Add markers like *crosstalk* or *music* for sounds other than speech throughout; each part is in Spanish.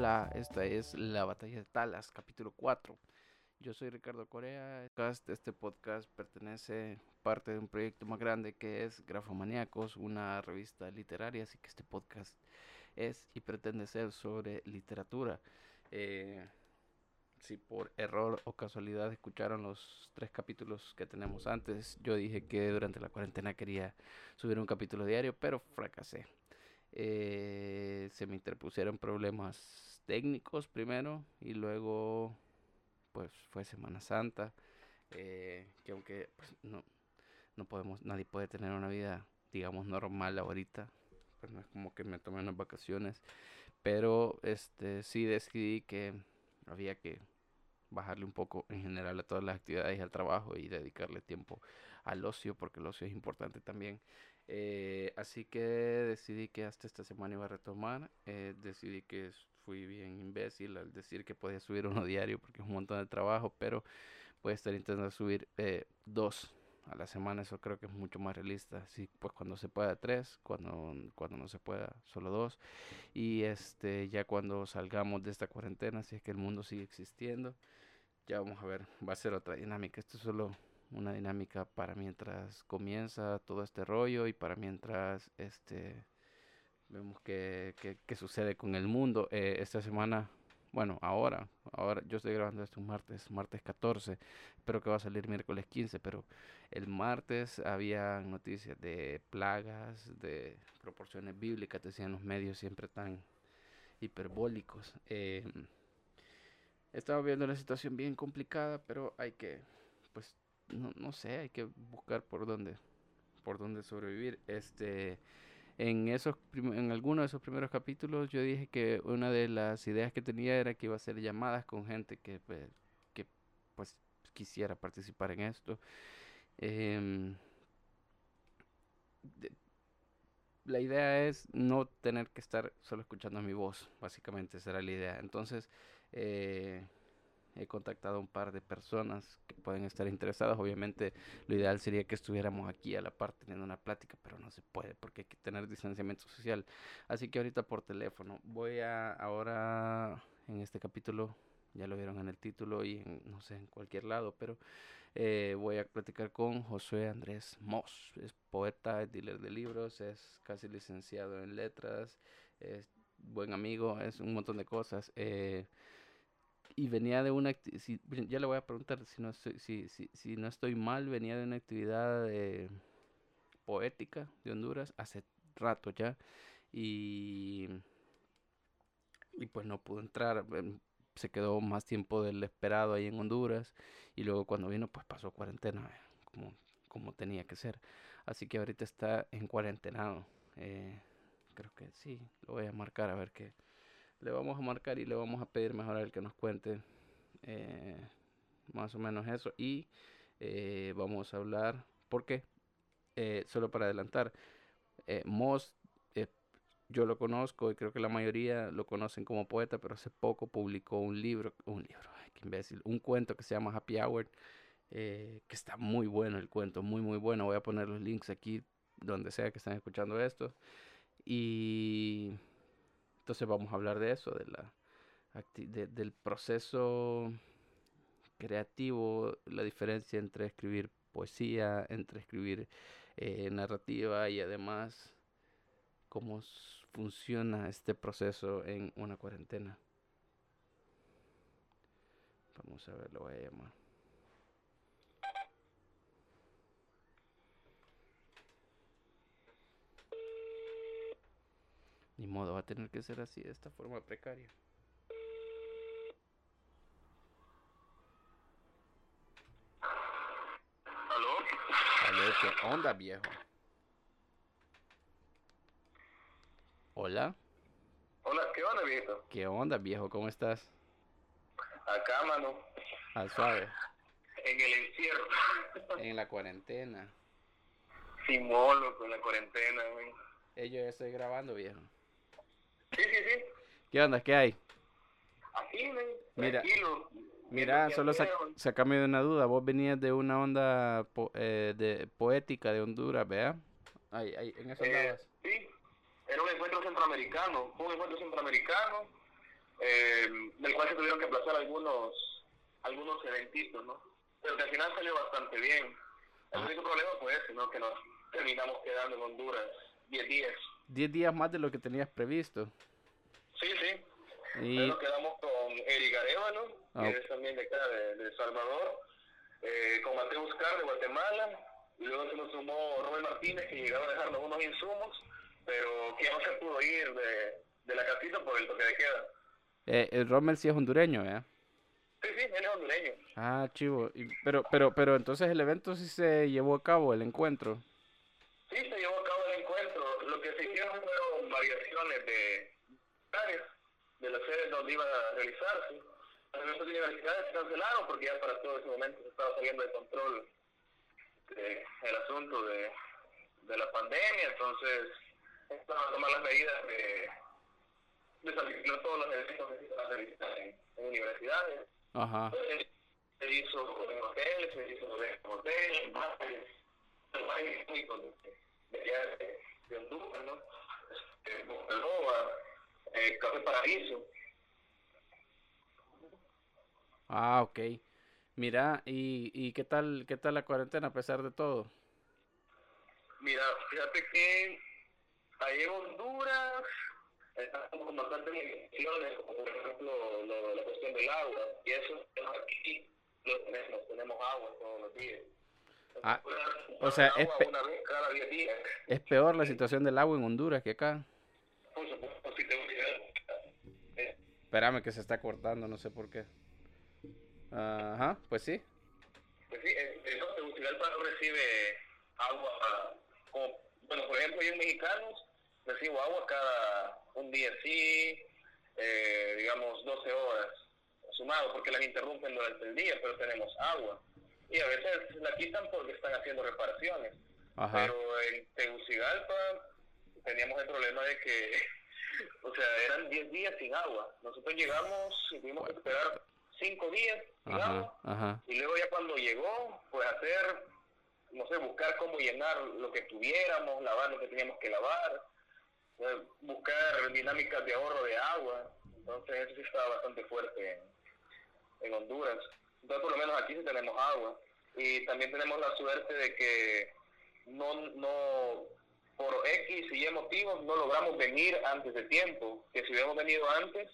Hola, esta es La Batalla de Talas, capítulo 4. Yo soy Ricardo Corea. Este podcast pertenece parte de un proyecto más grande que es Grafomaníacos, una revista literaria, así que este podcast es y pretende ser sobre literatura. Eh, si por error o casualidad escucharon los tres capítulos que tenemos antes, yo dije que durante la cuarentena quería subir un capítulo diario, pero fracasé. Eh, se me interpusieron problemas técnicos primero y luego pues fue Semana Santa, eh, que aunque pues, no, no podemos, nadie puede tener una vida digamos normal ahorita, pues no es como que me tomé unas vacaciones, pero este sí decidí que había que bajarle un poco en general a todas las actividades y al trabajo y dedicarle tiempo al ocio porque el ocio es importante también. Eh, así que decidí que hasta esta semana iba a retomar. Eh, decidí que fui bien imbécil al decir que podía subir *laughs* uno diario porque es un montón de trabajo, pero voy a estar intentando subir eh, dos a la semana. Eso creo que es mucho más realista. Así pues cuando se pueda tres, cuando, cuando no se pueda solo dos. Y este ya cuando salgamos de esta cuarentena, si es que el mundo sigue existiendo ya vamos a ver, va a ser otra dinámica. Esto es solo una dinámica para mientras comienza todo este rollo y para mientras este vemos qué, sucede con el mundo. Eh, esta semana, bueno, ahora, ahora yo estoy grabando esto un martes, martes 14, espero que va a salir miércoles 15, pero el martes había noticias de plagas, de proporciones bíblicas, decían los medios siempre tan hiperbólicos. Eh, Estamos viendo una situación bien complicada, pero hay que, no, no sé, hay que buscar por dónde, por dónde sobrevivir. Este, en esos, en alguno de esos primeros capítulos yo dije que una de las ideas que tenía era que iba a hacer llamadas con gente que, pues, que, pues, quisiera participar en esto. Em, la idea es no tener que estar solo escuchando mi voz, básicamente esa era la idea. Entonces, eh, he contactado a un par de personas que pueden estar interesadas. Obviamente, lo ideal sería que estuviéramos aquí a la par teniendo una plática, pero no se puede porque hay que tener distanciamiento social. Así que ahorita por teléfono. Voy a ahora en este capítulo, ya lo vieron en el título y en, no sé, en cualquier lado, pero eh, voy a platicar con Josué Andrés Moss. Es poeta, es dealer de libros, es casi licenciado en letras, es buen amigo, es un montón de cosas. Eh, y venía de una si, ya le voy a preguntar si no estoy, si, si, si no estoy mal venía de una actividad poética de Honduras hace rato ya y y pues no pudo entrar em, se quedó más tiempo del esperado ahí en Honduras y luego cuando vino pues pasó cuarentena como como tenía que ser. Así que ahorita está en cuarentenado eh, creo que sí lo voy a marcar a ver qué le vamos a marcar y le vamos a pedir mejor a él que nos cuente eh, más o menos eso. Y eh, vamos a hablar, ¿por qué? Eh, solo para adelantar, Moss, yo lo conozco y creo que la mayoría lo conocen como poeta, pero hace poco publicó un libro, un libro, ay, qué imbécil, un cuento que se llama Happy Hour, que está muy bueno el cuento, muy muy bueno. Voy a poner los links aquí donde sea que estén escuchando esto. Y entonces vamos a hablar de eso, de la, del proceso creativo, la diferencia entre escribir poesía, entre escribir eh, narrativa y además cómo funciona este proceso en una cuarentena. Vamos a ver, lo voy a llamar. Ni modo, va a tener que ser así, de esta forma precaria. ¿Aló? Aló, ¿qué onda, viejo? Hola. Hola, ¿qué onda, viejo? ¿Qué onda, viejo? ¿Cómo estás? Acá, mano. Al suave. En el encierro. *laughs* En la cuarentena. Sin molo, con la cuarentena, güey. Eh, yo ya estoy grabando, viejo. Sí, sí, sí. ¿Qué onda? ¿Qué hay? Así, Mira, tranquilo. Mira, solo sacame de una duda. Vos venías de una onda eh, de poética de Honduras, ¿vea? Ahí, ahí, en esos eh, Sí, era un encuentro centroamericano. Fue un encuentro centroamericano eh, del cual se tuvieron que aplazar algunos, algunos eventitos, ¿no? Pero que al final salió bastante bien. El único problema fue ese, ¿no? Que nos terminamos quedando en Honduras 10 días. 10 días más de lo que tenías previsto. Sí, sí. Y, Nos quedamos con Eric Arevalo, Ah, que es también de acá, de, de El Salvador, eh, con Mateo Buscar de Guatemala, y luego se nos sumó Robert Martínez, que llegaba a dejarnos unos insumos, pero que no se pudo ir de, de la casita por el toque de queda. eh, el Rommel sí es hondureño, ¿eh? Sí, sí, él es hondureño. Ah, chivo. Y- pero, pero, pero entonces el evento sí se llevó a cabo, el encuentro. Sí, se llevó a cabo el encuentro. Lo que se hicieron fueron variaciones de áreas de las sedes donde iba a realizarse. Las otras universidades se cancelaron porque ya para todo ese momento se estaba saliendo de control eh, el asunto de, de la pandemia. Entonces, estaban a tomar las medidas de desarticular todos los eventos que se iban a realizar en, en universidades. Ajá. Entonces, se hizo en hoteles, se hizo en hoteles, en bares, en bares de, de, de, de Honduras, ¿no? Este, Café Paraíso. Ah, ok. Mira, ¿y, y qué tal, qué tal la cuarentena a pesar de todo? Mira, fíjate que ahí en Honduras estamos con bastantes limitaciones, como por ejemplo lo- la cuestión del agua, y eso aquí lo tenemos, tenemos agua todos los días. Ah, Honduras, o sea, agua es pe- una vez cada 10 días. Es peor la situación del agua en Honduras que acá. Por supuesto, si te Espérame que se está cortando, no sé por qué. Ajá, pues sí. Pues sí, eh, no, Tegucigalpa no recibe agua, como, bueno, por ejemplo, yo en Mexicanos recibo agua cada un día sí, eh, digamos 12 horas sumado, porque las interrumpen durante el día, pero tenemos agua. Y a veces la quitan porque están haciendo reparaciones. Ajá. Pero en Tegucigalpa teníamos el problema de que, o sea, eran 10 días sin agua. Nosotros llegamos y tuvimos que esperar 5 días sin Ajá, agua. ajá. Y luego ya cuando llegó, pues hacer, no sé, buscar cómo llenar lo que tuviéramos, lavar lo que teníamos que lavar, eh, buscar dinámicas de ahorro de agua. Entonces eso sí estaba bastante fuerte en, en Honduras. Entonces por lo menos aquí sí tenemos agua. Y también tenemos la suerte de que no, no, por X y Y motivos no logramos venir antes de tiempo. Que si hubiéramos venido antes,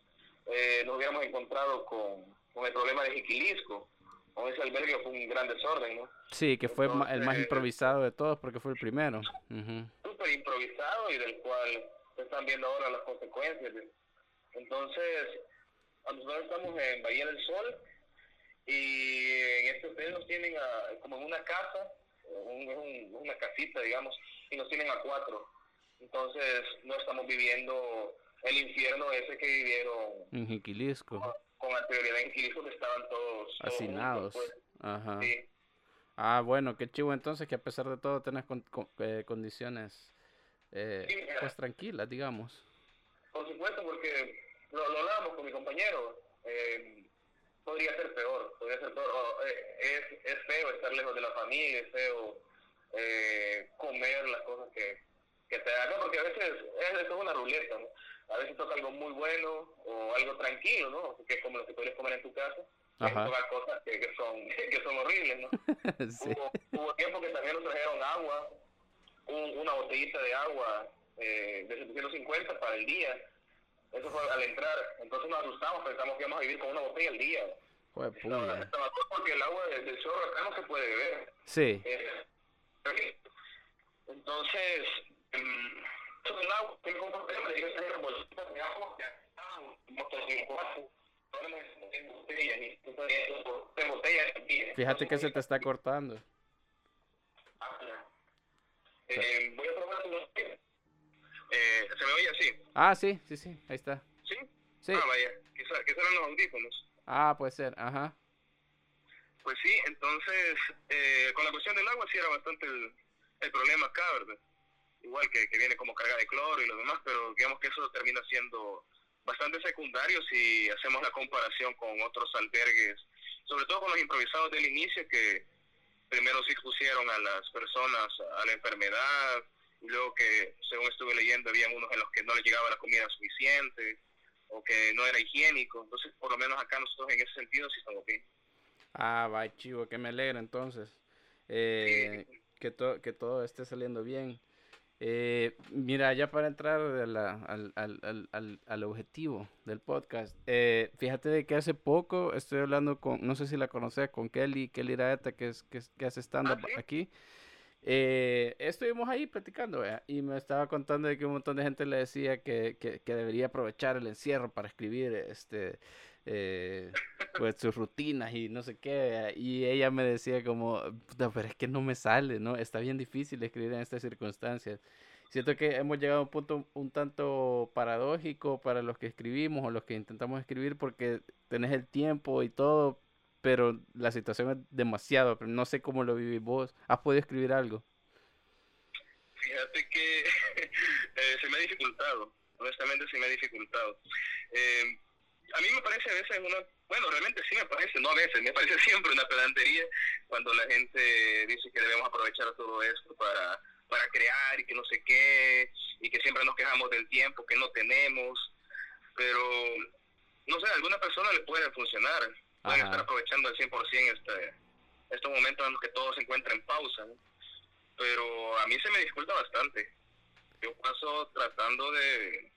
eh, nos hubiéramos encontrado con, con el problema de Jiquilisco. Con ese albergue fue un gran desorden, ¿no? Sí, que fue ma- el más Entonces- improvisado de todos porque fue el primero. Ujú. súper improvisado y del cual se están viendo ahora las consecuencias. Entonces, nosotros estamos en Bahía del Sol y en este hotel nos tienen a- como en una casa, un- es un- una casita, digamos, y nos tienen a cuatro. Entonces, no estamos viviendo el infierno ese que vivieron En Jiquilisco. con anterioridad en Quilico, que estaban todos, todos Hacinados. juntos, pues. Ajá. Sí. Ah, bueno, qué chivo entonces que a pesar de todo tenés con- con- eh, condiciones eh, Sí, pues tranquilas, digamos. Por supuesto, porque lo, lo hablábamos con mi compañero. eh, podría ser peor, podría ser peor. O, eh, es, es feo estar lejos de la familia, es feo eh, comer las cosas que, que te dan, ¿no? porque a veces es, es una ruleta, ¿no? A veces toca algo muy bueno o algo tranquilo, ¿no? Que es como lo que podrías comer en tu casa. Ajá. cosas que, que son *laughs* que son horribles, ¿no? *laughs* sí. Hubo, hubo tiempo que también nos trajeron agua, un- una botellita de agua eh, de 750 para el día. Eso fue al entrar. Entonces nos asustamos, pensamos que íbamos a vivir con una botella al día. No, puya. estaba todo porque el agua del del chorro acá no se puede beber. Sí. Eh, entonces, eso del agua, que con problema, le dije, "Señor, bolsitas de agua, ya. Fíjate que se te está cortando. Ah, ya. Eh, voy a probar tu eh, ¿Se me oye así? Ah, sí, sí, sí, ahí está. ¿Sí? Sí. Ah, vaya. Quizá, quizá eran los audífonos. Ah, puede ser, ajá. Pues sí, entonces, eh, con la cuestión del agua sí era bastante el, el problema acá, ¿verdad? Igual que, que viene como carga de cloro y lo demás, pero digamos que eso termina siendo bastante secundario si hacemos la comparación con otros albergues, sobre todo con los improvisados del inicio que primero se expusieron a las personas a la enfermedad y luego que, según estuve leyendo, habían unos en los que no les llegaba la comida suficiente o que no era higiénico. Entonces, por lo menos acá nosotros en ese sentido sí estamos bien. Ah, va, chivo, que me alegra entonces. Eh, que, que todo esté saliendo bien. Eh, mira, ya para entrar al, al, al, al, objetivo del podcast, eh, fíjate de que hace poco estoy hablando con, no sé si la conoces, con Kelly, Kelly Raeta, que, es, que, que hace stand-up Ah, ¿sí? aquí. Eh, estuvimos ahí platicando, y me estaba contando de que un montón de gente le decía que, que, que debería aprovechar el encierro para escribir este, eh, pues sus rutinas y no sé qué, y ella me decía como, "Puta, pero es que no me sale, ¿no? Está bien difícil escribir en estas circunstancias. Siento que hemos llegado a un punto un tanto paradójico para los que escribimos o los que intentamos escribir porque tenés el tiempo y todo, pero la situación es demasiado, pero no sé cómo lo vivís vos. ¿Has podido escribir algo? Fíjate que *laughs* eh, se me ha dificultado, honestamente se me ha dificultado. Eh, a mí me parece a veces una, bueno, realmente sí me parece, no a veces, me *laughs* parece siempre una pedantería cuando la gente dice que debemos aprovechar todo esto para, para crear y que no sé qué, y que siempre nos quejamos del tiempo que no tenemos, pero no sé, a alguna persona le puede funcionar, pueden Ajá. estar aprovechando al 100% este, estos momentos en los que todo se encuentra en pausa, ¿no? pero a mí se me dificulta bastante. Yo paso tratando de,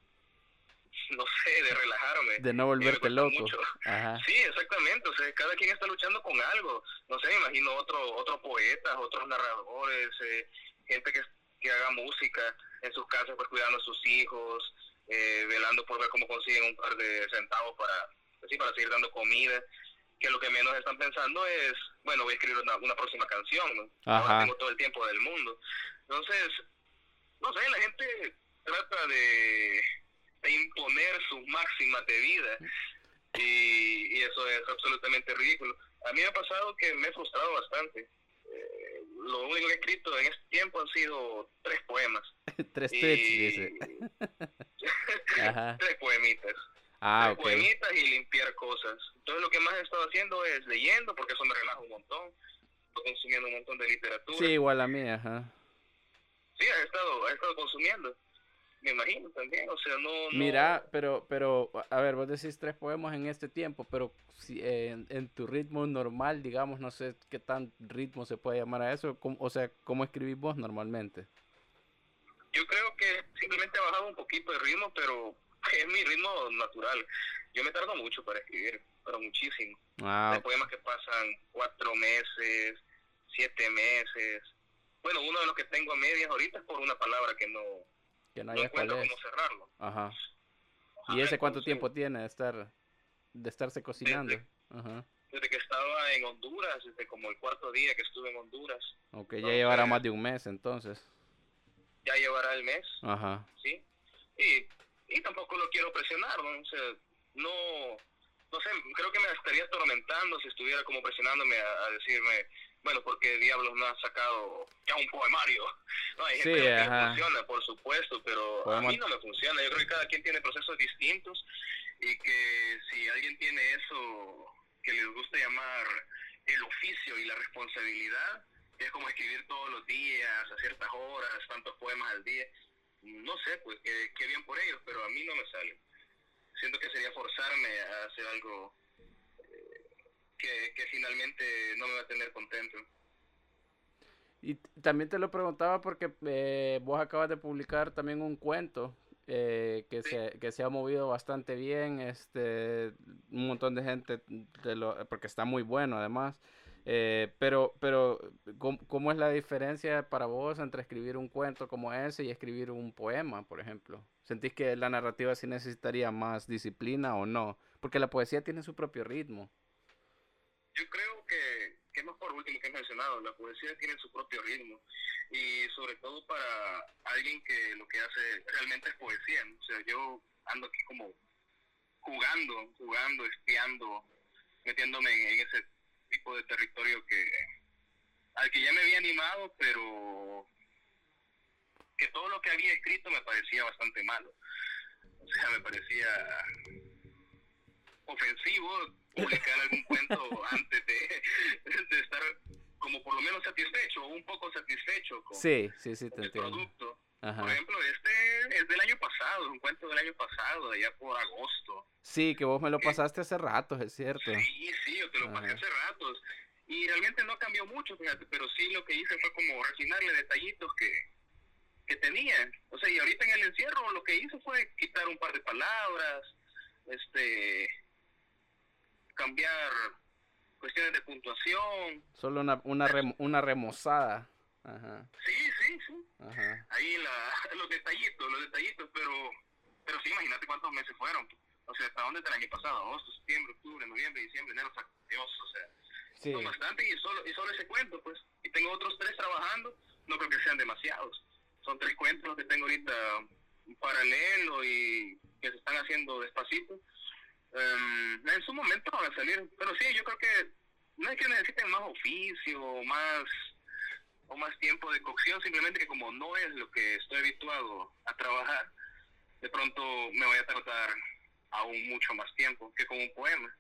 *laughs* no sé, de relajarme. De no volverte loco. Ajá. Sí, exactamente. O sea, cada quien está luchando con algo. No sé, me imagino otro, otros poetas, otros narradores, eh, gente que, que haga música en sus casas, pues cuidando a sus hijos, eh, velando por ver cómo consiguen un par de centavos para, pues sí, para seguir dando comida. Que lo que menos están pensando es, bueno, voy a escribir una, una próxima canción, ¿no? Ahora tengo todo el tiempo del mundo. Entonces, no sé, la gente trata de, de imponer sus máximas de vida y, y eso es absolutamente ridículo. A mí me ha pasado que me he frustrado bastante. Eh, lo único que he escrito en este tiempo han sido tres poemas. *laughs* Tres y- tweets, dice. *laughs* Ajá. tres poemitas. Ah, tres ok. poemitas y limpiar cosas. Entonces lo que más he estado haciendo es leyendo, porque eso me relaja un montón. Estoy consumiendo un montón de literatura. Sí, igual a mí, ajá. Sí, has estado, has estado consumiendo. Me imagino también, o sea, no... no- Mira, pero, pero, a ver, vos decís tres poemas en este tiempo, pero si eh, en, en tu ritmo normal, digamos, no sé qué tan ritmo se puede llamar a eso, ¿cómo- o sea, ¿cómo escribís vos normalmente? Yo creo que simplemente he bajado un poquito de ritmo, pero *laughs* es mi ritmo natural. Yo me tardo mucho para escribir, pero muchísimo. Ah, Hay poemas que pasan cuatro meses, siete meses. Bueno, uno de los que tengo a medias ahorita es por una palabra que no, que no no encuentro cómo cerrarlo. Ajá. ¿Y ese cuánto entonces, tiempo tiene de estar, de estarse cocinando? Ajá. Desde que estaba en Honduras, desde como el cuarto día que estuve en Honduras, Ok, ya llevará más de un mes entonces. ya llevará el mes. Ajá. ¿sí? Y, y tampoco lo quiero presionar, ¿no? O sea, no, no sé, creo que me estaría atormentando si estuviera como presionándome a, a decirme, bueno, porque diablos no has sacado ya un poemario? *laughs* No, hay gente Sí, que ajá. funciona, por supuesto, pero a mí no me funciona. Yo creo que cada quien tiene procesos distintos y que si alguien tiene eso que les gusta llamar el oficio y la responsabilidad, que es como escribir todos los días, a ciertas horas, tantos poemas al día, no sé, pues qué, qué bien por ellos, pero a mí no me sale. Siento que sería forzarme a hacer algo eh, que, que finalmente no me va a tener contento. Y también te lo preguntaba porque eh, vos acabas de publicar también un cuento eh, que, Sí. se, que se ha movido bastante bien, este, un montón de gente, te lo- porque está muy bueno además. Eh, pero, pero ¿cómo, cómo es la diferencia para vos entre escribir un cuento como ese y escribir un poema, por ejemplo? ¿Sentís que la narrativa sí necesitaría más disciplina o no? Porque la poesía tiene su propio ritmo. Yo creo que, que más por último que he mencionado, la poesía tiene su propio ritmo y sobre todo para alguien que lo que hace realmente es poesía. O sea, yo ando aquí como jugando, jugando, espiando, metiéndome en ese tipo de territorio que al que ya me había animado, pero que todo lo que había escrito me parecía bastante malo. O sea, me parecía ofensivo publicar algún cuento *laughs* antes de, de estar como por lo menos satisfecho o un poco satisfecho con Sí, sí, sí, te el entiendo. producto. Ajá. Por ejemplo, este es del año pasado. un cuento del año pasado, allá por agosto. Sí, que vos me lo pasaste hace rato, es cierto. Sí, sí, yo te lo pasé hace ratos. Y realmente no cambió mucho, fíjate, pero sí lo que hice fue como refinarle detallitos que, que tenía. O sea, y ahorita en el encierro lo que hice fue quitar un par de palabras, este, cambiar cuestiones de puntuación. Solo una, una, una remozada. Ajá. Sí, sí, sí. Ajá. Ahí la, *laughs* los detallitos, los detallitos, pero, pero sí, imagínate cuántos meses fueron. O sea, hasta dónde el año pasado, agosto, septiembre, octubre, noviembre, diciembre, enero, o Dios, o sea, sí. son bastante y solo, y solo ese cuento, pues. Y tengo otros tres trabajando, no creo que sean demasiados. Son tres cuentos que tengo ahorita paralelo y que se están haciendo despacito. Um, en su momento van a salir, pero sí, yo creo que no es que necesiten más oficio, más o más tiempo de cocción, simplemente que como no es lo que estoy habituado a trabajar, de pronto me voy a tardar aún mucho más tiempo que con un poema.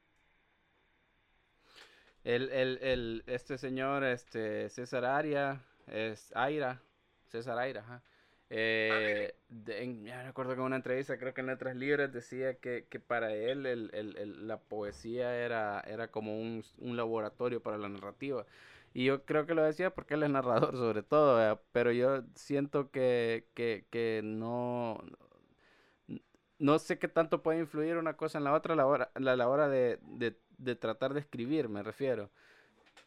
El, el, el, este señor, este César Aria, es Aira, César Aira, ajá. Eh, me recuerdo que en una entrevista, creo que en Letras Libres, decía que, que para él el, el, la poesía era, era como un, un, laboratorio para la narrativa. Y yo creo que lo decía porque él es narrador sobre todo, pero yo siento que, que, que no, no sé qué tanto puede influir una cosa en la otra a la hora, a la hora de, de, de tratar de escribir, me refiero.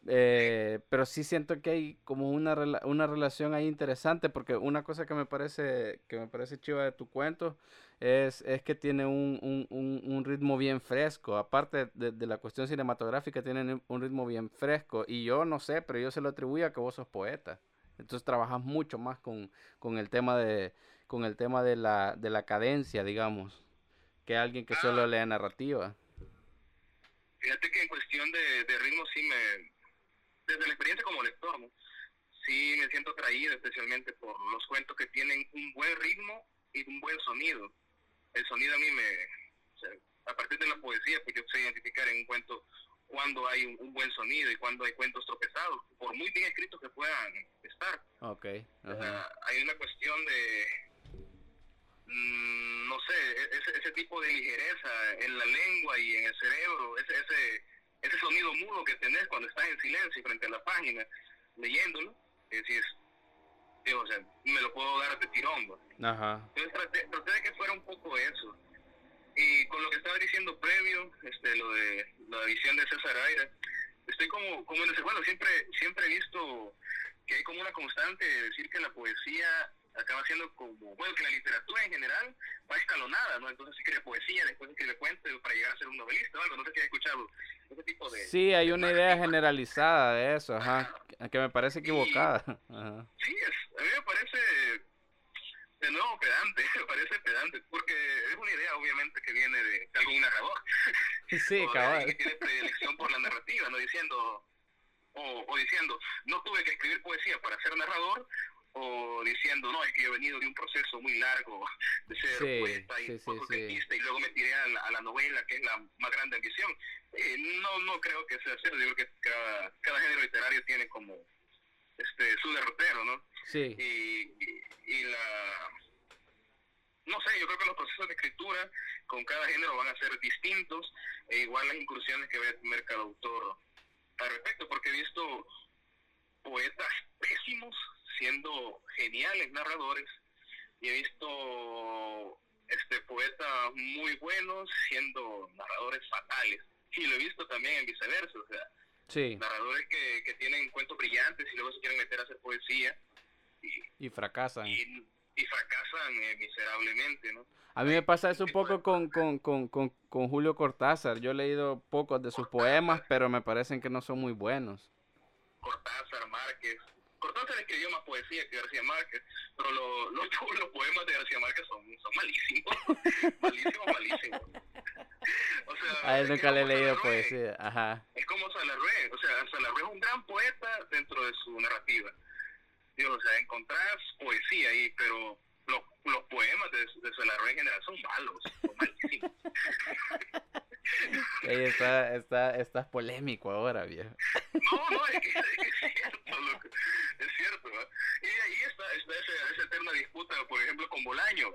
Eh, pero sí siento que hay como una, una relación ahí interesante porque una cosa que me parece que me parece chiva de tu cuento es, es que tiene un, un, un, ritmo bien fresco. Aparte de, de, la cuestión cinematográfica, tiene un ritmo bien fresco. Y yo no sé, pero yo se lo atribuyo a que vos sos poeta. Entonces trabajas mucho más con, con el tema de con el tema de la, de la cadencia, digamos, que alguien que solo ah. lee narrativa. Fíjate que en cuestión de, de ritmo sí me, desde la experiencia como lector, ¿no? sí me siento atraído especialmente por los cuentos que tienen un buen ritmo y un buen sonido. El sonido a mí me, o sea, a partir de la poesía, pues yo sé identificar en un cuento cuando hay un, buen sonido y cuando hay cuentos tropezados, por muy bien escritos que puedan estar. Okay. hay una cuestión de, mm, no sé, e-, ese, ese tipo de ligereza en la lengua y en el cerebro, ese, ese ese sonido mudo que tenés cuando estás en silencio frente a la página leyéndolo, es decir, o sea, me lo puedo dar de tirón. Ajá. Entonces traté, traté, de que fuera un poco eso. Y con lo que estaba diciendo previo, este, lo de la visión de César Aira, estoy como, como en ese, bueno, siempre, siempre he visto que hay como una constante de decir que la poesía acaba siendo como, bueno, que la literatura en general va escalonada, ¿no? Entonces escribe poesía, después escribe cuentos para llegar a ser un novelista o algo, no sé si has escuchado ese tipo de... Sí, hay una idea generalizada de eso, ajá, que me parece equivocada. *laughs* Sí, es, a mí me parece de nuevo pedante, *laughs* me parece pedante, porque es una idea obviamente que viene de, algún narrador. *laughs* Sí, cabal. Que tiene predilección por la narrativa, ¿no? Diciendo, o, o, diciendo, no tuve que escribir poesía para ser narrador, o diciendo, no, es que yo he venido de un proceso muy largo de ser poeta y sí, y luego me tiré a la, novela, que es la más grande ambición. Eh, no, no creo que sea cierto, yo creo que cada, cada género literario tiene como este su derrotero, ¿no? Sí. Y, y, la... No sé, yo creo que los procesos de escritura con cada género van a ser distintos, e igual las incursiones que va a tener cada autor al respecto, porque he visto poetas pésimos siendo geniales narradores y he visto este poetas muy buenos siendo narradores fatales y lo he visto también en viceversa o sea sí. narradores que, que tienen cuentos brillantes y luego se quieren meter a hacer poesía y, fracasan y, fracasan eh, miserablemente ¿no? A mí me pasa eso un poco con, con, con, con, Julio Cortázar. Yo he leído pocos de sus poemas, pero me parecen que no son muy buenos. Cortázar, Márquez, Cortázar escribió más poesía que García Márquez, pero lo, lo, *laughs* los poemas de García Márquez son, son malísimos. *laughs* malísimos, malísimos. *laughs* O sea, a él nunca le he leído poesía. Ajá. Es como Salarrué. O sea, Salarrué es un gran poeta dentro de su narrativa. Dios, o sea, encontrás poesía ahí, pero los, los poemas de, de Salarrué en general son malos, son malísimos. *laughs* Ey, está, está, estás polémico ahora, viejo. No, no, es que, es, cierto, loco. es cierto. Y ahí está, está esa, esa, eterna disputa, por ejemplo, con Bolaño.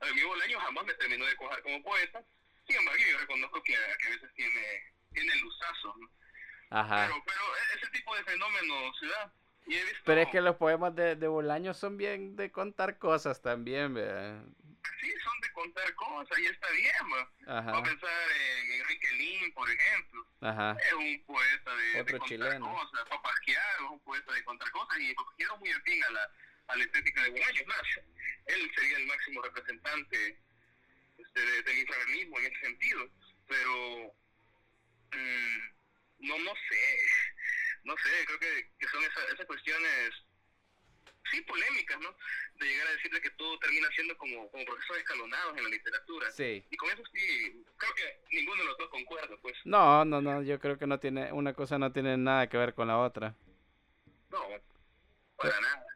A mí Bolaño jamás me terminó de cojar como poeta, sin embargo yo reconozco que, que a veces tiene, tiene. Ajá. Pero, pero e-, ese tipo de fenómenos da. Y he visto, Pero es que los poemas de, de Bolaño son bien de contar cosas también, ¿verdad? sí, son de contar cosas y está bien, ¿va? Vamos a Ajá, pensar en Enrique Lin, por ejemplo. ajá. Es un poeta de, de Otro contar chileno. cosas. Papasquiaro es un poeta de contar cosas y Papasquiaro muy afín a la, a la estética de Bolaño. Más, él sería el máximo representante este, de- del infrarealismo en ese sentido. Pero mm, no, no sé. No sé, creo que, que son esa- esas cuestiones, sí, polémicas, ¿no? De llegar a decirle que todo termina siendo como, como procesos escalonados en la literatura. Sí. Y con eso sí, creo que ninguno de los dos concuerda, pues. No, no, no, yo creo que no tiene, una cosa no tiene nada que ver con la otra. No, para nada.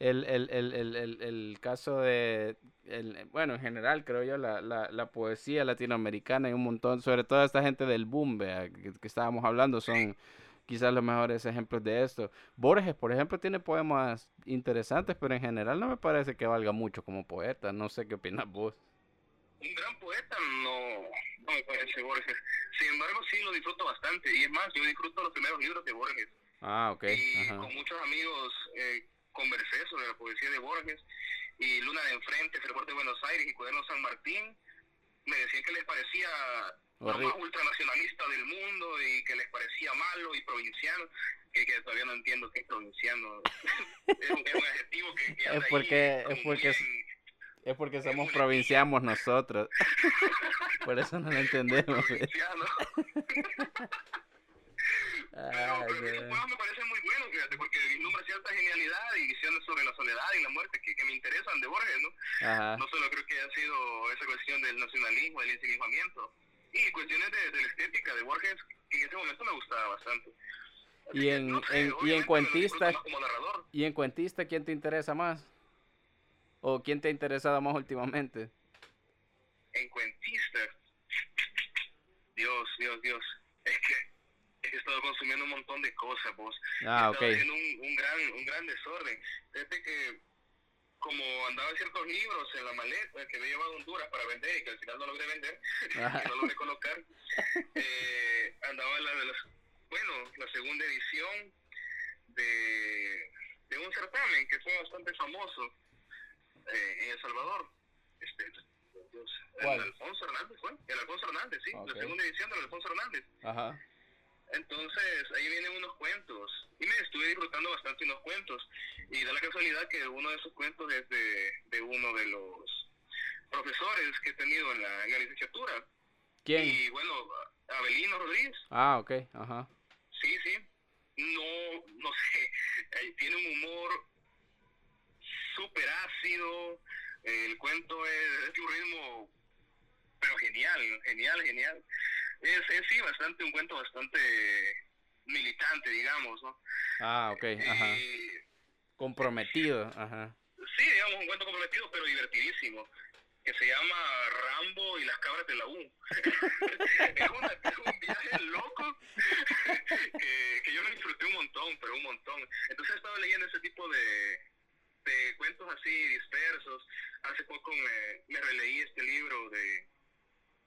El, el, el, el, el, el caso de, el, bueno, en general creo yo, la, la, la poesía latinoamericana y un montón, sobre todo esta gente del boom, vea, que, que estábamos hablando, son quizás los mejores ejemplos de esto. Borges, por ejemplo, tiene poemas interesantes, pero en general no me parece que valga mucho como poeta. No sé qué opinas vos. Un gran poeta no, no me parece Borges. Sin embargo, sí lo disfruto bastante. Y es más, yo disfruto los primeros libros de Borges. Ah, ok. y Ajá. con muchos amigos eh, conversé sobre la poesía de Borges. Y Luna de Enfrente, Fervor de Buenos Aires y Cuaderno San Martín. Me decían que les parecía lo más ultranacionalista del mundo y que les parecía malo y provinciano. Que, que todavía no entiendo qué es provinciano. *laughs* es, un, es un adjetivo que, que ahí porque- es como porque es- bien- Es porque Es somos muy provinciamos nosotros. *laughs* Por eso no lo entendemos. *laughs* Pero, pero poemas me parecen muy buenos, fíjate, porque vislumbra cierta genialidad y visiones sobre la soledad y la muerte que, que me interesan de Borges, ¿no? Ajá. No solo creo que ha sido esa cuestión del nacionalismo, del ensimismamiento, y cuestiones de, de la estética de Borges, que en ese momento me gustaba bastante. Así Y que, en- no sé, en- y en cuentista-. ¿Y en cuentista quién te interesa más? ¿O quién te ha interesado más últimamente? En cuentista, Dios, Dios, Dios, es que he estado consumiendo un montón de cosas, vos. Ah, estaba ok. haciendo un, un gran un gran desorden. Desde que como andaba ciertos libros en la maleta que me he llevado a Honduras para vender y que al final no logré vender, *laughs* que no logré colocar, *laughs* eh, andaba la de las, bueno, la segunda edición de, de un certamen que fue bastante famoso eh, en El Salvador. Este, el Alfonso Hernández fue, el Alfonso Hernández, sí, la segunda edición del Alfonso Hernández. Ajá. Entonces, ahí vienen unos cuentos. Y me estuve disfrutando bastante unos cuentos. Y da la casualidad que uno de esos cuentos es de, de uno de los profesores que he tenido en la, en la licenciatura. ¿Quién? Y bueno, Abelino Rodríguez. Ah, ok. Ajá. Sí, sí. No, no sé. *laughs* Tiene un humor súper ácido. El cuento es, es de un ritmo, pero genial, genial, genial. Es, es sí, bastante, un cuento bastante militante, digamos, ¿no? Ah, ok. Ajá. Y, Comprometido. Ajá. sí, digamos, un cuento comprometido, pero divertidísimo. Que se llama Rambo y las cabras de la U. *laughs* es, una- es un viaje loco *laughs* que, que yo lo disfruté un montón, pero un montón. Entonces he estado leyendo ese tipo de, de cuentos así dispersos. Hace poco me, me releí este libro de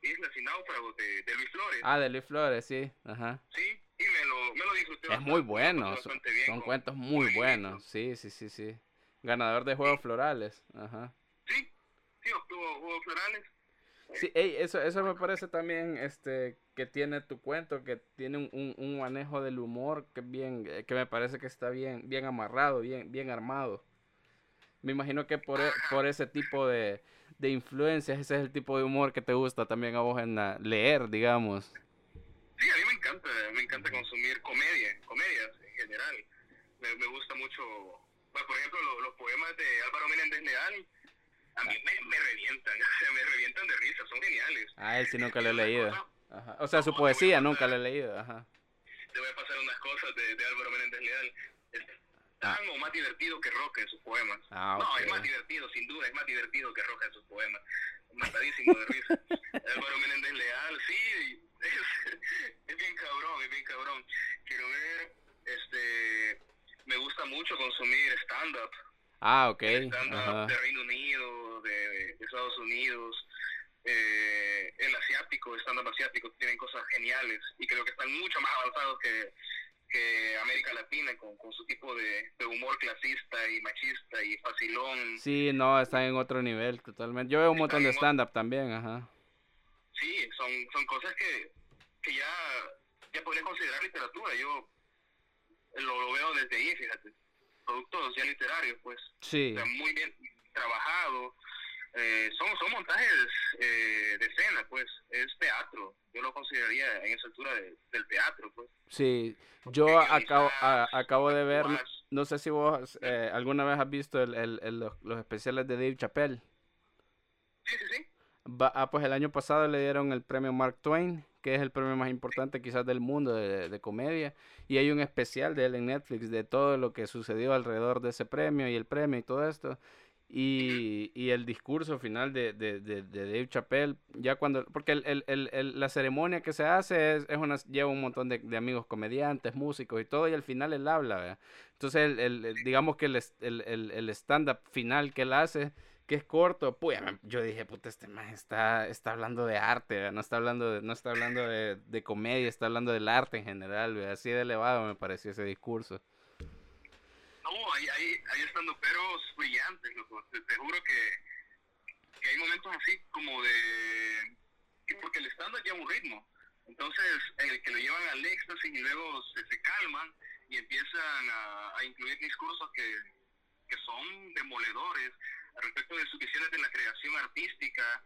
Islas y Náufragos de, de Luis Flores. Ah, de Luis Flores, sí. Ajá. Sí, y me lo, me lo disfruté Es bastante, muy bueno. Son, bien son cuentos muy el buenos. Sí, sí, sí, sí. Ganador de Juegos Florales. Ajá. Sí, sí, obtuvo Juegos Florales. Sí, ey, eso, eso me parece también este que tiene tu cuento, que tiene un, un, un manejo del humor que bien, eh, que me parece que está bien, bien amarrado, bien, bien armado. Me imagino que por, e- por ese tipo de, de influencias, ese es el tipo de humor que te gusta también a vos en la- leer, digamos. Sí, a mí me encanta, me encanta consumir comedia, comedias en general. Me, me gusta mucho, bueno, por ejemplo, lo- los poemas de Álvaro Menéndez Leal, a mí me, me revientan, *laughs* me revientan de risa, son geniales. A él sí nunca lo he leído. Ajá. O sea, su poesía nunca la he leído. Ajá. Te voy a pasar unas cosas de, de Álvaro Menéndez Leal. Es Ah. más divertido que Roca en sus poemas. Ah, No, es más divertido, sin duda, es más divertido que Roca en sus poemas. Matadísimo de risa. *laughs* Álvaro Menéndez Leal, sí, es, es bien cabrón, es bien cabrón. Quiero ver, este, me gusta mucho consumir stand-up. Ah, ok. Stand-up de Reino Unido, de, Estados Unidos, eh, el asiático, stand-up asiático, tienen cosas geniales y creo que están mucho más avanzados que, que América Latina con, con su tipo de, de, humor clasista y machista y facilón. Sí, no, están en otro nivel totalmente. Yo veo un montón de stand-up también, ajá. Sí, son, son cosas que, que ya, ya podría considerar literatura. Yo lo, lo veo desde ahí, fíjate. Productos ya literarios, pues. Sí. muy bien trabajado. Eh, son, son montajes eh, de escena, pues, es teatro. Yo lo consideraría en esa altura del teatro, pues. Sí, yo acabo, acabo de ver, no sé si vos eh, alguna vez has visto el, el, los, los, especiales de Dave Chappelle. Sí, sí, sí. ah, pues el año pasado le dieron el premio Mark Twain, que es el premio más importante quizás del mundo de, de, comedia. Y hay un especial de él en Netflix de todo lo que sucedió alrededor de ese premio y el premio y todo esto. Y, y, el discurso final de, de, de, Dave Chappelle, ya cuando, porque el, el, el, la ceremonia que se hace es, es una, lleva un montón de, amigos comediantes, músicos y todo, y al final él habla, ¿verdad? Entonces, el, digamos que el, stand-up final que él hace, que es corto, pues yo dije, puta, este man está, está hablando de arte, no está hablando de, no está hablando de, de comedia, está hablando del arte en general, así de elevado me pareció ese discurso. No, hay, hay, hay estando peros brillantes, loco. Te, juro que, que, hay momentos así como de... Porque el stand lleva un ritmo. Entonces, el que lo llevan al éxtasis y luego se, calman y empiezan a, a incluir discursos que, que son demoledores respecto de sus visiones de la creación artística,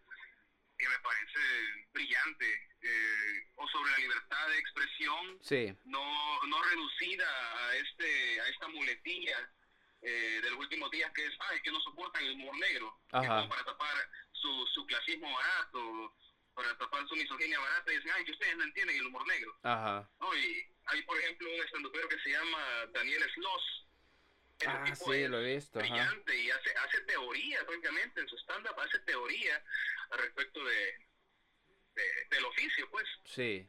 que me parece brillante, eh, o sobre la libertad de expresión, sí. no, no reducida a, este, a esta muletilla eh, de los últimos días que es, ay, que no soportan el humor negro, Ajá. para tapar su, su clasismo barato, para tapar su misoginia barata, y dicen, ay, que ustedes no entienden el humor negro. Ajá. No, y hay, por ejemplo, un estandupero que se llama Daniel Sloss, Ah, sí, lo he visto. Brillante y hace, hace teoría, francamente, en su stand-up hace teoría al respecto de, de, del oficio, pues. Sí.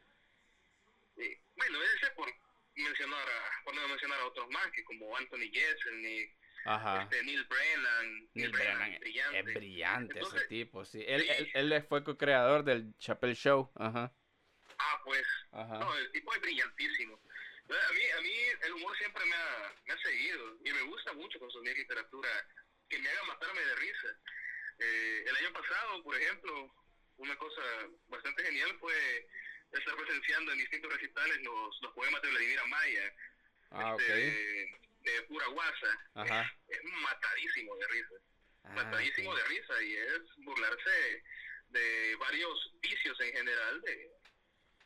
Y, bueno, ese por mencionar a, por no mencionar a otros más, que como Anthony Ajá. Este, Neil Brennan, Neil, Neil Brennan, Brennan, brillante. es brillante Entonces, ese tipo, sí. Él, sí. él, él fue co-creador del Chappelle Show, ajá. Ah, pues, Ajá. no, el tipo es brillantísimo. A mí, a mí el humor siempre me ha, me ha seguido y me gusta mucho consumir literatura que me haga matarme de risa. Eh, el año pasado, por ejemplo, una cosa bastante genial fue estar presenciando en distintos recitales los, los poemas de Vladimir Amaya, Ah, este, ok. de, de pura guasa. Es, es matadísimo de risa, Ah, matadísimo de risa y es burlarse de varios vicios en general de,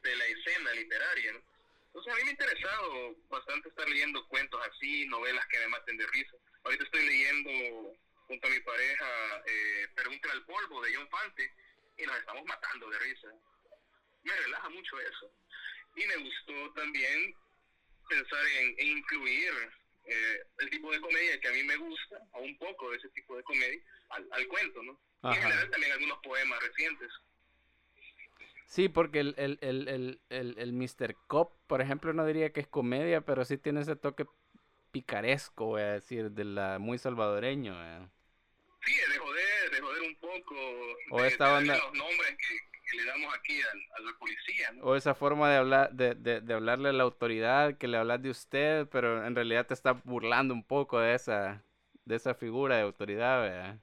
de la escena literaria. ¿no? Entonces a mí me ha interesado bastante estar leyendo cuentos así, novelas que me maten de risa. Ahorita estoy leyendo junto a mi pareja eh, Pregúntale al polvo de John Fante y nos estamos matando de risa. Me relaja mucho eso. Y me gustó también pensar en, en incluir eh, el tipo de comedia que a mí me gusta, o un poco de ese tipo de comedia, al, al cuento, ¿no? Y en general también algunos poemas recientes. Sí, porque el, el, el, el, el, el Mr. Cop, por ejemplo, no diría que es comedia, pero sí tiene ese toque picaresco, voy a decir, de la muy salvadoreño. ¿verdad? Sí, de joder, de joder un poco. O de, esta de banda- los nombres que, que le damos aquí a, la policía, ¿no? O esa forma de hablar, de, de, de hablarle a la autoridad, que le hablas de usted, pero en realidad te está burlando un poco de esa, de esa figura de autoridad, ¿verdad?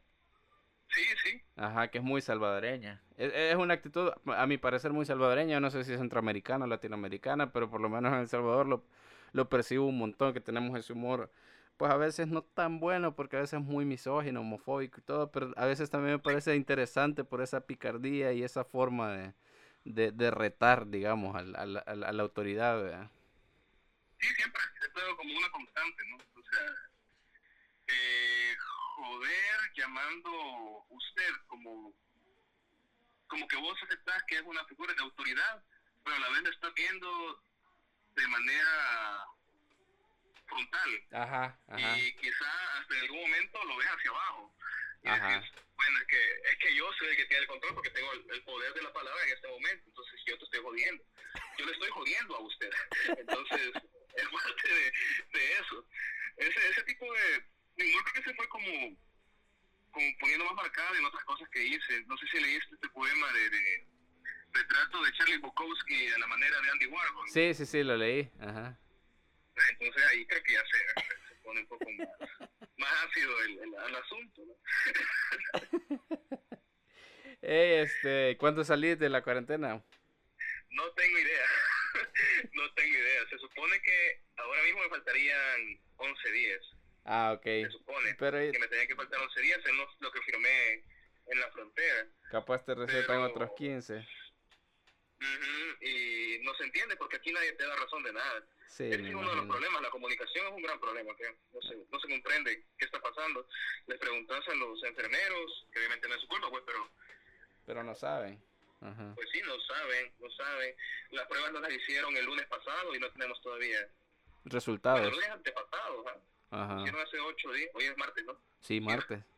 Sí, sí. Ajá, que es muy salvadoreña. Es, es una actitud, a mi parecer, muy salvadoreña. No sé si es centroamericana o latinoamericana, pero por lo menos en El Salvador lo, lo percibo un montón, que tenemos ese humor, pues a veces no tan bueno, porque a veces es muy misógino, homofóbico y todo, pero a veces también me parece interesante por esa picardía y esa forma de, de, de retar, digamos, al- al- al- a la autoridad, ¿verdad? Sí, siempre estado como una constante, ¿no? O sea, eh, joder llamando usted como, como que vos aceptás que es una figura de autoridad, pero a la vez lo estás viendo de manera frontal. Ajá, y quizá hasta en algún momento lo ves hacia abajo. Y Ajá. decís, bueno, es que, es que yo soy el que tiene el control porque tengo el, el poder de la palabra en este momento, entonces yo te estoy jodiendo. Yo le estoy jodiendo a usted. *laughs* Entonces, es *laughs* parte de, de eso. Ese, ese tipo de, humor creo que se fue como, como poniendo más marcada en otras cosas que hice. No sé si leíste este poema de, de retrato de Charlie Bukowski a la manera de Andy Warhol. Sí, sí, sí, lo leí. Ajá. Entonces ahí creo que ya se, se pone un poco más, más ácido el, el, el asunto. ¿no? *laughs* Hey, este, ¿cuándo salís de la cuarentena? No tengo idea. *laughs* no tengo idea. Se supone que ahora mismo me faltarían 11 días. Ah, ok. Se supone Pero que me tenían que faltar 11 días, es lo, que firmé en la frontera. capaz te recetan Pero- otros 15. Ujú, Y no se entiende porque aquí nadie te da razón de nada. Sí, es uno de los imagino. problemas, la comunicación es un gran problema, que no se, no se comprende qué está pasando. Les preguntas a los enfermeros, que obviamente no es su culpa, pues, pero Pero no saben. Ajá. pues sí, no saben, no saben. Las pruebas no las hicieron el lunes pasado y no tenemos todavía... Bueno, Resultados. el lunes antepasado, ¿ah? Ajá. hicieron hace ocho días, hoy es martes, ¿no? Sí, martes. *laughs*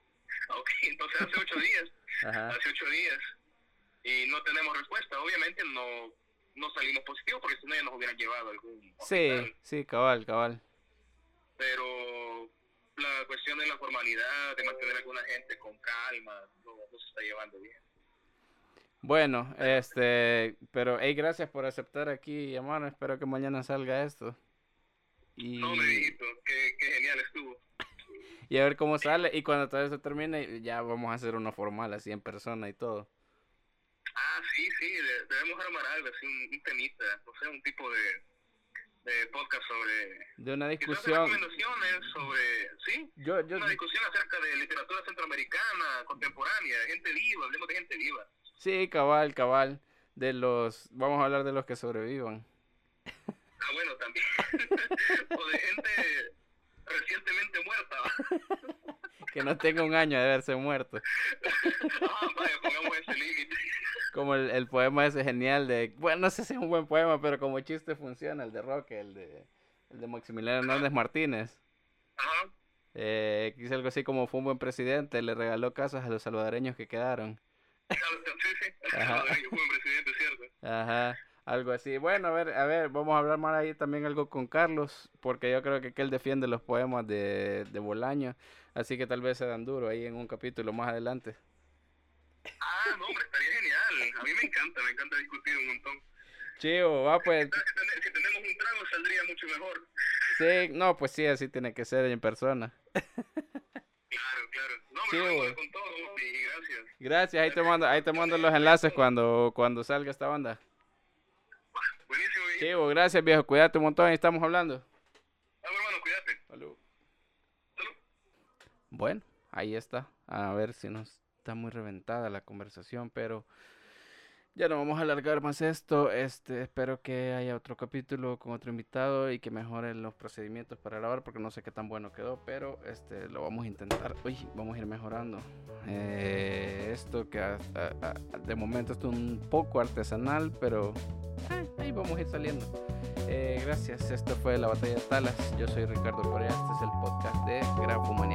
Ok, entonces hace ocho días, Ajá. hace ocho días, y no tenemos respuesta. Obviamente no, no salimos positivos porque si no ya nos hubieran llevado a algún Sí, sí, cabal, cabal. pero la cuestión de la formalidad, de mantener a alguna gente con calma, no, no se está llevando bien. Bueno, este, pero hey, gracias por aceptar aquí, llamar. Espero que mañana salga esto. Y, No, dijiste, qué, qué genial estuvo. *laughs* y a ver cómo sale. Y cuando todo esto termine, ya vamos a hacer uno formal, así en persona y todo. Ah, sí, sí, de- debemos armar algo, así un, un temita, no sé, un tipo de, de podcast sobre... De una discusión. recomendaciones sobre, sí, Yo, yo, una discusión acerca de literatura centroamericana, contemporánea, gente viva, hablemos de gente viva. sí, cabal, cabal. De los, vamos a hablar de los que sobrevivan. Ah, bueno, también. O de gente recientemente muerta. *laughs* Que no tenga un año de haberse muerto. *laughs* ah, vaya, pongamos ese límite. Como el, el poema ese genial de, bueno, no sé si es un buen poema, pero como chiste funciona, el de Roque, el de, el de Maximiliano Hernández Martínez. Ajá. Eh, dice algo así como fue un buen presidente, le regaló casas a los salvadoreños que quedaron. Sí, sí. Ajá. *laughs* Un presidente, ¿cierto? Ajá, algo así. Bueno, a ver, a ver, vamos a hablar más ahí también algo con Carlos, porque yo creo que, que él defiende los poemas de, de Bolaño, así que tal vez se dan duro ahí en un capítulo más adelante. Ah, no, hombre, estaría genial. A mí me encanta, me encanta discutir un montón. Chivo, va pues, Si, ten- si tenemos un trago saldría mucho mejor. sí, no, pues sí, así tiene que ser en persona. Claro, claro. No, me güey. con todo y gracias. Gracias, ahí te mando, ahí te mando los enlaces cuando, cuando salga esta banda. Chivo, gracias viejo, cuídate un montón, ahí estamos hablando. Ah, hermano, cuídate. Salud. Salud. Bueno, ahí está. A ver si nos está muy reventada la conversación, pero ya no vamos a alargar más esto. Este, espero que haya otro capítulo con otro invitado y que mejoren los procedimientos para grabar porque no sé qué tan bueno quedó, pero este lo vamos a intentar. Uy, vamos a ir mejorando. Eh, esto que a- a- a- de momento es un poco artesanal, pero eh, ahí vamos a ir saliendo. Eh, gracias, esto fue La Batalla de Talas. Yo soy Ricardo Corea, este es el podcast de Grafomaníacos.